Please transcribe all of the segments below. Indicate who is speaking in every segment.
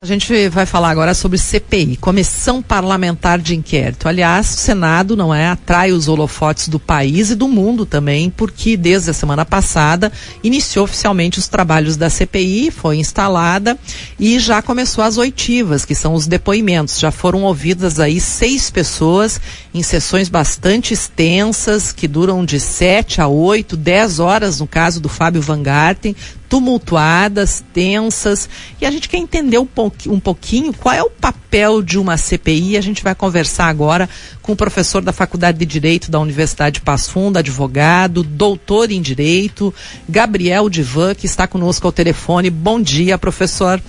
Speaker 1: A gente vai falar agora sobre CPI, Comissão Parlamentar de Inquérito. Aliás, o Senado não é atrai os holofotes do país e do mundo também, porque desde a semana passada iniciou oficialmente os trabalhos da CPI, foi instalada e já começou as oitivas, que são os depoimentos. Já foram ouvidas aí seis pessoas em sessões bastante extensas, que duram de sete a oito, dez horas no caso do Fábio Van Garten, tumultuadas, tensas, e a gente quer entender um, pou, um pouquinho qual é o papel de uma CPI. A gente vai conversar agora com o professor da Faculdade de Direito da Universidade de Passo Fundo, advogado, doutor em Direito, Gabriel Divan, que está conosco ao telefone. Bom dia, professor.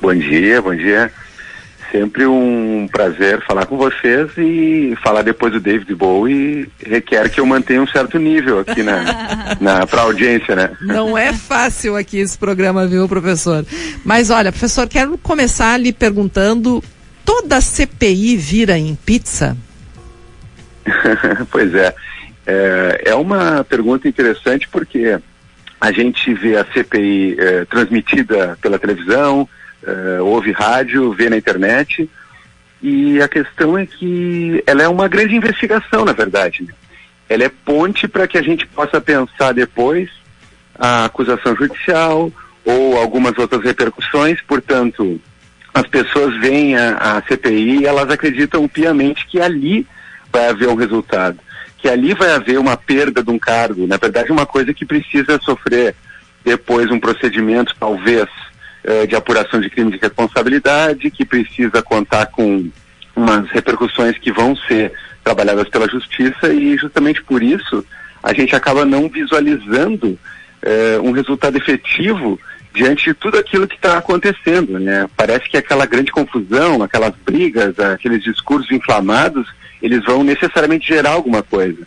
Speaker 2: Bom dia, bom dia. Sempre um prazer falar com vocês e falar depois do David Bowie requer que eu mantenha um certo nível aqui na, na para audiência, né?
Speaker 1: Não é fácil aqui esse programa, viu, professor? Mas olha, professor, quero começar lhe perguntando: toda CPI vira em pizza?
Speaker 2: pois é. é. É uma pergunta interessante porque a gente vê a CPI é, transmitida pela televisão, uh, ouve rádio, vê na internet. E a questão é que ela é uma grande investigação, na verdade. Né? Ela é ponte para que a gente possa pensar depois a acusação judicial ou algumas outras repercussões. Portanto, as pessoas veem a, a CPI e elas acreditam piamente que ali vai haver um resultado, que ali vai haver uma perda de um cargo. Na verdade, uma coisa que precisa sofrer depois um procedimento, talvez, eh, de apuração de crime de responsabilidade, que precisa contar com umas repercussões que vão ser trabalhadas pela justiça e justamente por isso a gente acaba não visualizando eh, um resultado efetivo diante de tudo aquilo que está acontecendo, né? Parece que aquela grande confusão, aquelas brigas, aqueles discursos inflamados, eles vão necessariamente gerar alguma coisa.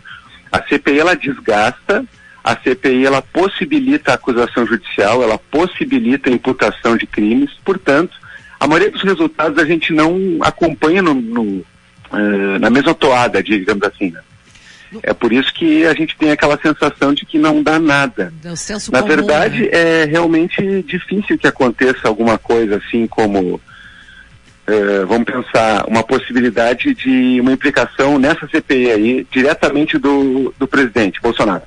Speaker 2: A CPI ela desgasta a CPI ela possibilita a acusação judicial, ela possibilita a imputação de crimes, portanto, a maioria dos resultados a gente não acompanha no, no, uh, na mesma toada, digamos assim. Né? É por isso que a gente tem aquela sensação de que não dá nada. Na comum, verdade, né? é realmente difícil que aconteça alguma coisa assim como, uh, vamos pensar, uma possibilidade de uma implicação nessa CPI aí, diretamente do, do presidente Bolsonaro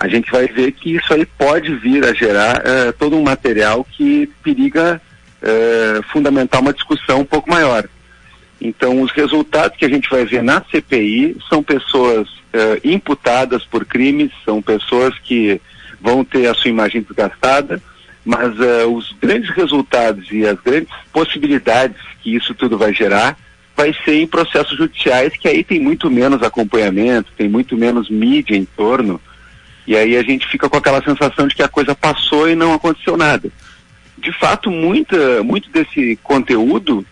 Speaker 2: a gente vai ver que isso aí pode vir a gerar uh, todo um material que periga uh, fundamentar uma discussão um pouco maior. Então, os resultados que a gente vai ver na CPI são pessoas uh, imputadas por crimes, são pessoas que vão ter a sua imagem desgastada, mas os grandes resultados e as grandes possibilidades que isso tudo vai gerar vai ser em processos judiciais que aí tem muito menos acompanhamento, tem muito menos mídia em torno, e aí a gente fica com aquela sensação de que a coisa passou e não aconteceu nada. De fato, muita, muito desse conteúdo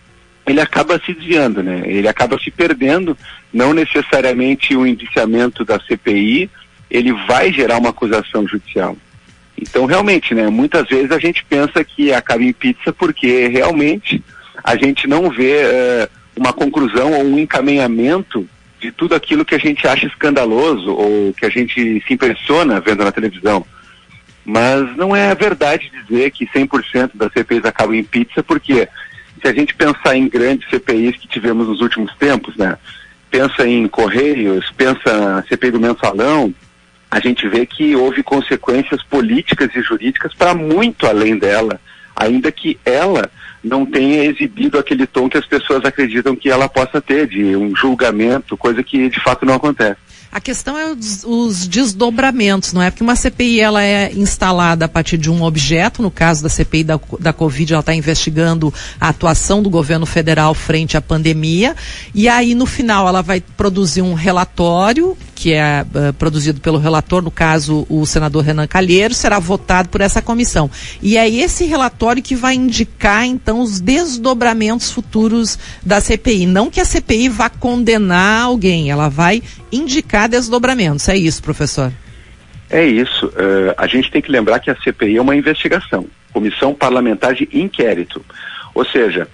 Speaker 2: ele acaba se desviando, né? Ele acaba se perdendo, não necessariamente o indiciamento da CPI, ele vai gerar uma acusação judicial. Então, realmente, né, muitas vezes a gente pensa que acaba em pizza porque realmente a gente não vê uh, uma conclusão ou um encaminhamento de tudo aquilo que a gente acha escandaloso ou que a gente se impressiona vendo na televisão. Mas não é verdade dizer que 100% das CPIs acabam em pizza, porque se a gente pensar em grandes CPIs que tivemos nos últimos tempos, né? Pensa em Correios, pensa na CPI do mensalão, a gente vê que houve consequências políticas e jurídicas para muito além dela, ainda que ela não tenha exibido aquele tom que as pessoas acreditam que ela possa ter, de um julgamento, coisa que de fato não acontece.
Speaker 1: A questão é os, os, desdobramentos, não é? Porque uma CPI ela é instalada a partir de um objeto, no caso da CPI da, da Covid, ela está investigando a atuação do governo federal frente à pandemia, e aí no final ela vai produzir um relatório que é uh, produzido pelo relator, no caso o senador Renan Calheiro, será votado por essa comissão. E é esse relatório que vai indicar, então, os desdobramentos futuros da CPI. Não que a CPI vá condenar alguém, ela vai indicar desdobramentos. É isso, professor?
Speaker 2: É isso. Uh, a gente tem que lembrar que a CPI é uma investigação Comissão Parlamentar de Inquérito. Ou seja,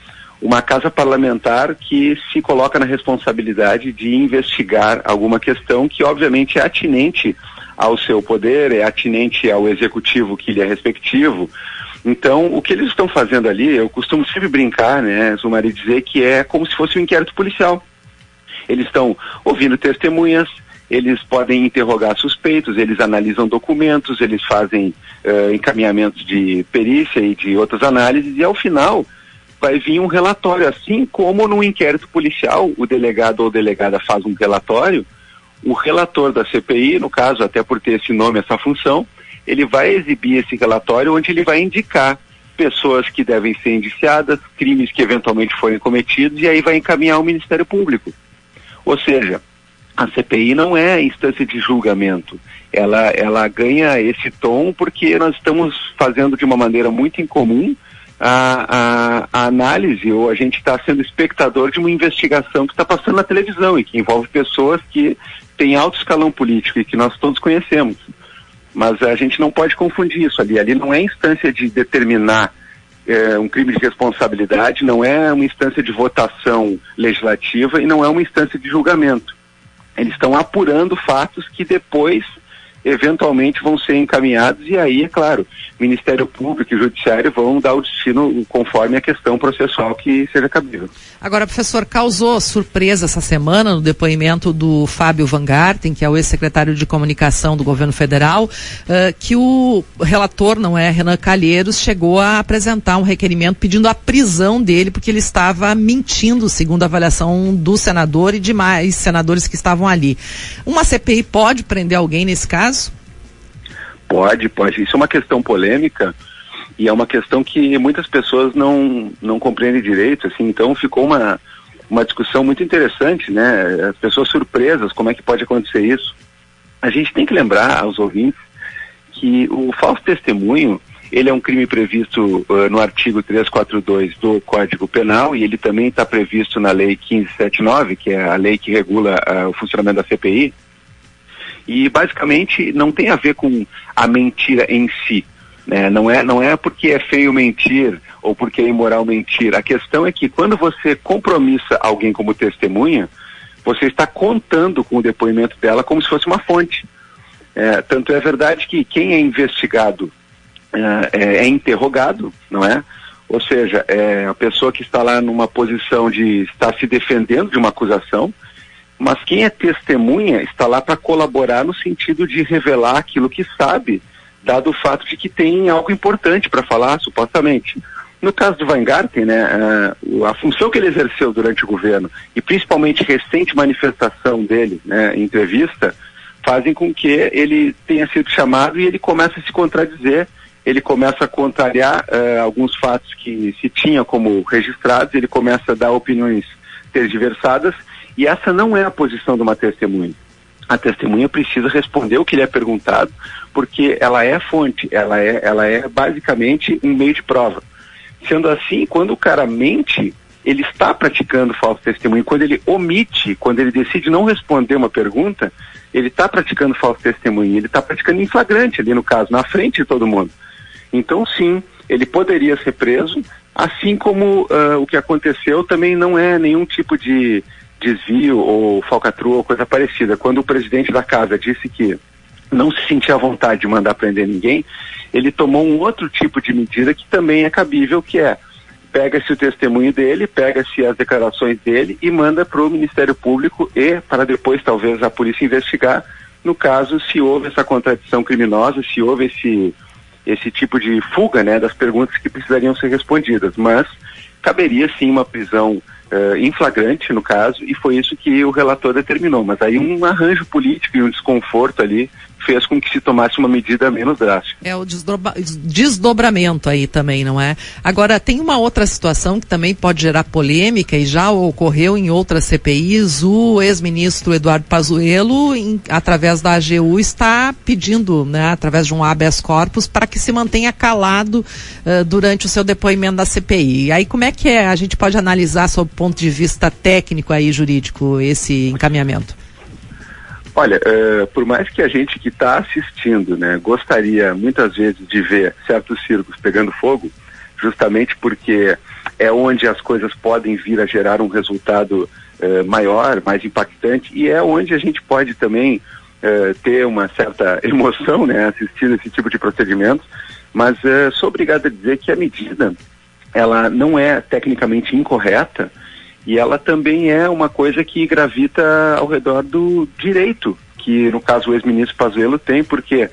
Speaker 2: uma casa parlamentar que se coloca na responsabilidade de investigar alguma questão que obviamente é atinente ao seu poder, é atinente ao executivo que lhe é respectivo, Então, o que eles estão fazendo ali, eu costumo sempre brincar, né, Zumari, dizer que é como se fosse um inquérito policial. Eles estão ouvindo testemunhas, eles podem interrogar suspeitos, eles analisam documentos, eles fazem uh, encaminhamentos de perícia e de outras análises, e ao final vai vir um relatório. Assim como no inquérito policial, o delegado ou delegada faz um relatório, o relator da CPI, no caso, até por ter esse nome, essa função, ele vai exibir esse relatório onde ele vai indicar pessoas que devem ser indiciadas, crimes que eventualmente forem cometidos, e aí vai encaminhar ao Ministério Público. Ou seja, a CPI não é instância de julgamento. Ela, ela ganha esse tom porque nós estamos fazendo de uma maneira muito incomum a, a, a análise, ou a gente está sendo espectador de uma investigação que está passando na televisão e que envolve pessoas que têm alto escalão político e que nós todos conhecemos. Mas a gente não pode confundir isso ali. Ali não é instância de determinar é, um crime de responsabilidade, não é uma instância de votação legislativa e não é uma instância de julgamento. Eles estão apurando fatos que depois eventualmente vão ser encaminhados e aí, é claro, Ministério Público e Judiciário vão dar o destino conforme a questão processual que seja cabível.
Speaker 1: Agora, professor, causou surpresa essa semana no depoimento do Fábio Van Garten, que é o ex-secretário de comunicação do governo federal, uh, que o relator, não é, Renan Calheiros, chegou a apresentar um requerimento pedindo a prisão dele porque ele estava mentindo, segundo a avaliação do senador e demais senadores que estavam ali. Uma CPI pode prender alguém nesse caso?
Speaker 2: Pode, pode. Isso é uma questão polêmica e é uma questão que muitas pessoas não, não compreendem direito, assim, então ficou uma, uma discussão muito interessante, né? As pessoas surpresas, como é que pode acontecer isso? A gente tem que lembrar aos ouvintes que o falso testemunho, ele é um crime previsto uh, no artigo 342 do Código Penal e ele também está previsto na Lei 1579, que é a lei que regula uh, o funcionamento da CPI, e basicamente não tem a ver com a mentira em si. Né? Não, é, não é porque é feio mentir ou porque é imoral mentir. A questão é que quando você compromissa alguém como testemunha, você está contando com o depoimento dela como se fosse uma fonte. É, tanto é verdade que quem é investigado é, é, é interrogado, não é? Ou seja, é a pessoa que está lá numa posição de estar se defendendo de uma acusação, mas quem é testemunha está lá para colaborar no sentido de revelar aquilo que sabe, dado o fato de que tem algo importante para falar, supostamente. No caso do Weingarten, né, a, a, função que ele exerceu durante o governo e principalmente recente manifestação dele, né, em entrevista, fazem com que ele tenha sido chamado e ele comece a se contradizer, ele começa a contrariar uh, alguns fatos que se tinha como registrados, ele começa a dar opiniões tergiversadas e essa não é a posição de uma testemunha. A testemunha precisa responder o que lhe é perguntado, porque ela é fonte, ela é, ela é basicamente um meio de prova. Sendo assim, quando o cara mente, ele está praticando falso testemunho. Quando ele omite, quando ele decide não responder uma pergunta, ele está praticando falso testemunho. Ele está praticando em flagrante ali no caso, na frente de todo mundo. Então, sim, ele poderia ser preso, assim como uh, o que aconteceu também não é nenhum tipo de desvio ou falcatrua ou coisa parecida. Quando o presidente da casa disse que não se sentia à vontade de mandar prender ninguém, ele tomou um outro tipo de medida que também é cabível, que é pega-se o testemunho dele, pega-se as declarações dele e manda para o Ministério Público e para depois talvez a polícia investigar no caso se houve essa contradição criminosa, se houve esse esse tipo de fuga, né, das perguntas que precisariam ser respondidas, mas caberia sim uma prisão uh, em flagrante, no caso, e foi isso que o relator determinou. Mas aí um arranjo político e um desconforto ali fez com que se tomasse uma medida menos drástica.
Speaker 1: É o desdobramento aí também, não é? Agora, tem uma outra situação que também pode gerar polêmica e já ocorreu em outras CPIs. O ex-ministro Eduardo Pazuello, em, através da AGU, está pedindo, né, através de um habeas corpus, para que se mantenha calado uh, durante o seu depoimento da CPI. E aí, como é que é? A gente pode analisar, sob o ponto de vista técnico aí, jurídico, esse encaminhamento?
Speaker 2: Olha, uh, por mais que a gente que está assistindo, né, gostaria muitas vezes de ver certos circos pegando fogo, justamente porque é onde as coisas podem vir a gerar um resultado uh, maior, mais impactante, e é onde a gente pode também uh, ter uma certa emoção, né, assistindo esse tipo de procedimento. Mas sou obrigado a dizer que a medida ela não é tecnicamente incorreta e ela também é uma coisa que gravita ao redor do direito que no caso o ex-ministro Pazuello tem, porque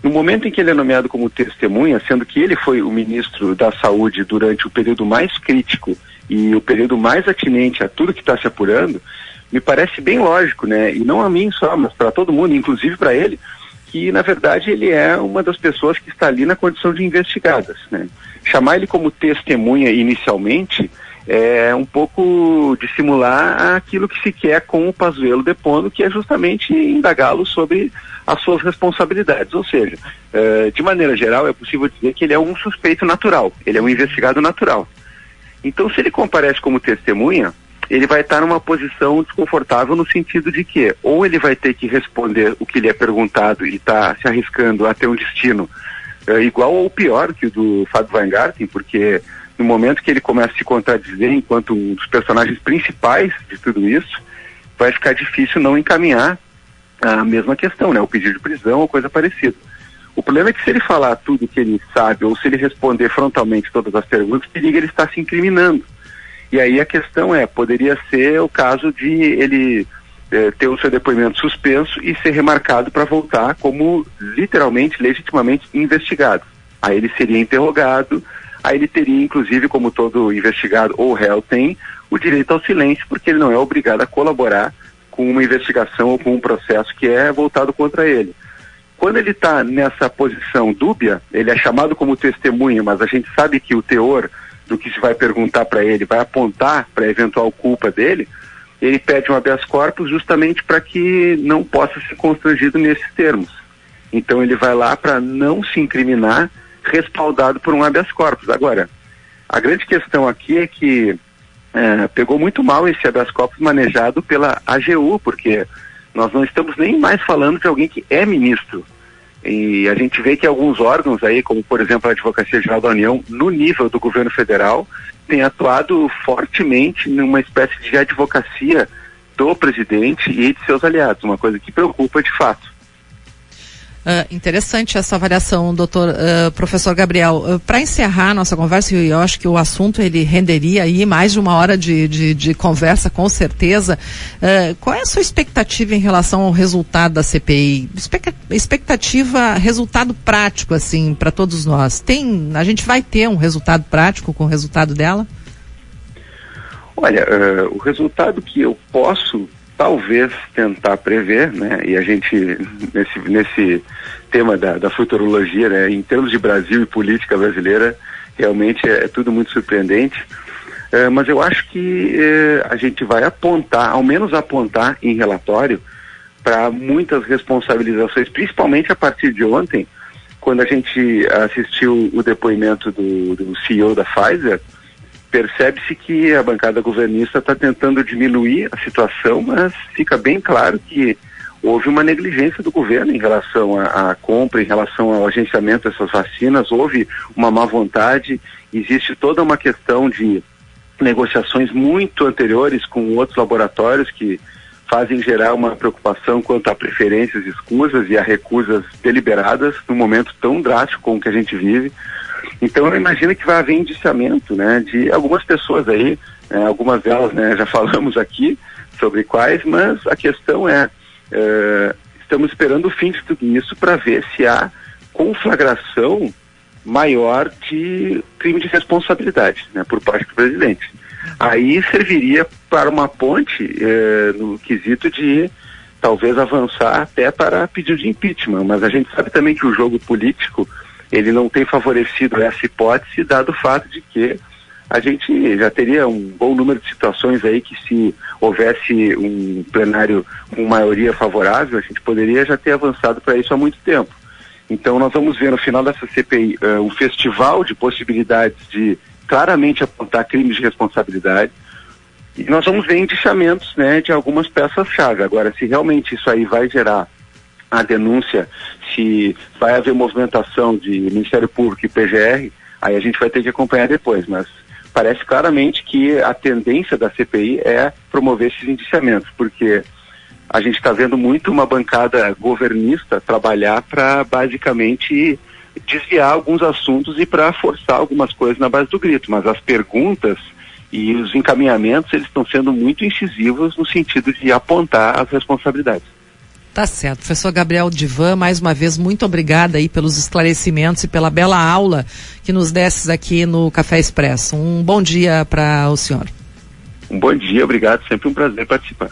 Speaker 2: no momento em que ele é nomeado como testemunha, sendo que ele foi o ministro da Saúde durante o período mais crítico e o período mais atinente a tudo que está se apurando, me parece bem lógico, né? E não a mim só, mas para todo mundo, inclusive para ele, que na verdade ele é uma das pessoas que está ali na condição de investigadas, né? Chamar ele como testemunha inicialmente é um pouco dissimular aquilo que se quer com o Pazuello depondo, que é justamente indagá-lo sobre as suas responsabilidades. Ou seja, é, de maneira geral, é possível dizer que ele é um suspeito natural, ele é um investigado natural. Então, se ele comparece como testemunha, ele vai estar numa posição desconfortável no sentido de que ou ele vai ter que responder o que lhe é perguntado e está se arriscando a ter um destino é, igual ou pior que o do Fábio Weingarten, porque no momento que ele começa a se contradizer enquanto um dos personagens principais de tudo isso, vai ficar difícil não encaminhar a mesma questão, né? O pedido de prisão ou coisa parecida. O problema é que se ele falar tudo que ele sabe ou se ele responder frontalmente todas as perguntas, periga ele está se incriminando. E aí a questão é, poderia ser o caso de ele eh, ter o seu depoimento suspenso e ser remarcado para voltar como literalmente, legitimamente investigado. Aí ele seria interrogado, aí ele teria, inclusive, como todo investigado ou réu tem, o direito ao silêncio, porque ele não é obrigado a colaborar com uma investigação ou com um processo que é voltado contra ele. Quando ele está nessa posição dúbia, ele é chamado como testemunha, mas a gente sabe que o teor do que se vai perguntar para ele vai apontar para a eventual culpa dele, ele pede um habeas corpus justamente para que não possa ser constrangido nesses termos. Então ele vai lá para não se incriminar respaldado por um habeas corpus. Agora, a grande questão aqui é que é, pegou muito mal esse habeas corpus manejado pela AGU, porque nós não estamos nem mais falando de alguém que é ministro. E a gente vê que alguns órgãos aí, como por exemplo a Advocacia Geral da União, no nível do governo federal, tem atuado fortemente numa espécie de advocacia do presidente e de seus aliados, uma coisa que preocupa de fato.
Speaker 1: Uh, interessante essa avaliação, doutor uh, professor Gabriel. Uh, ah, Para encerrar nossa conversa, eu, eu acho que o assunto ele renderia aí mais de uma hora de, de, de conversa, com certeza. qual é a sua expectativa em relação ao resultado da CPI? expectativa, resultado prático, assim, para todos nós. Tem, a gente vai ter um resultado prático com o resultado dela?
Speaker 2: Olha, o resultado que eu posso talvez tentar prever, né? E a gente nesse nesse tema da, da futurologia, né? Em termos de Brasil e política brasileira, realmente é, é tudo muito surpreendente. É, mas eu acho que é, a gente vai apontar, ao menos apontar em relatório, para muitas responsabilizações, principalmente a partir de ontem, quando a gente assistiu o depoimento do, do CEO da Pfizer, percebe-se que a bancada governista está tentando diminuir a situação, mas fica bem claro que houve uma negligência do governo em relação à, compra, em relação ao agenciamento dessas vacinas, houve uma má vontade, existe toda uma questão de negociações muito anteriores com outros laboratórios que fazem gerar uma preocupação quanto a preferências escusas e a recusas deliberadas num momento tão drástico como que a gente vive. Então eu imagino que vai haver indiciamento né, de algumas pessoas aí, né, algumas delas né, já falamos aqui sobre quais, mas a questão é, é estamos esperando o fim de tudo isso para ver se há conflagração maior de crime de responsabilidade né, por parte do presidente. Aí serviria para uma ponte é, no quesito de talvez avançar até para pedido de impeachment, mas a gente sabe também que o jogo político ele não tem favorecido essa hipótese, dado o fato de que a gente já teria um bom número de situações aí que se houvesse um plenário com maioria favorável, a gente poderia já ter avançado para isso há muito tempo. Então nós vamos ver no final dessa CPI uh, eh, um festival de possibilidades de claramente apontar crimes de responsabilidade e nós vamos ver indiciamentos né, de algumas peças-chave. Agora, se realmente isso aí vai gerar a denúncia se vai haver movimentação de Ministério Público e PGR, aí a gente vai ter que acompanhar depois, mas parece claramente que a tendência da CPI é promover esses indiciamentos, porque a gente está vendo muito uma bancada governista trabalhar para basicamente desviar alguns assuntos e para forçar algumas coisas na base do grito, mas as perguntas e os encaminhamentos eles estão sendo muito incisivos no sentido de apontar as responsabilidades.
Speaker 1: Tá certo. Professor Gabriel Divan, mais uma vez, muito obrigada aí pelos esclarecimentos e pela bela aula que nos desses aqui no Café Expresso. Um bom dia para o senhor.
Speaker 2: Um bom dia, obrigado. Sempre um prazer participar.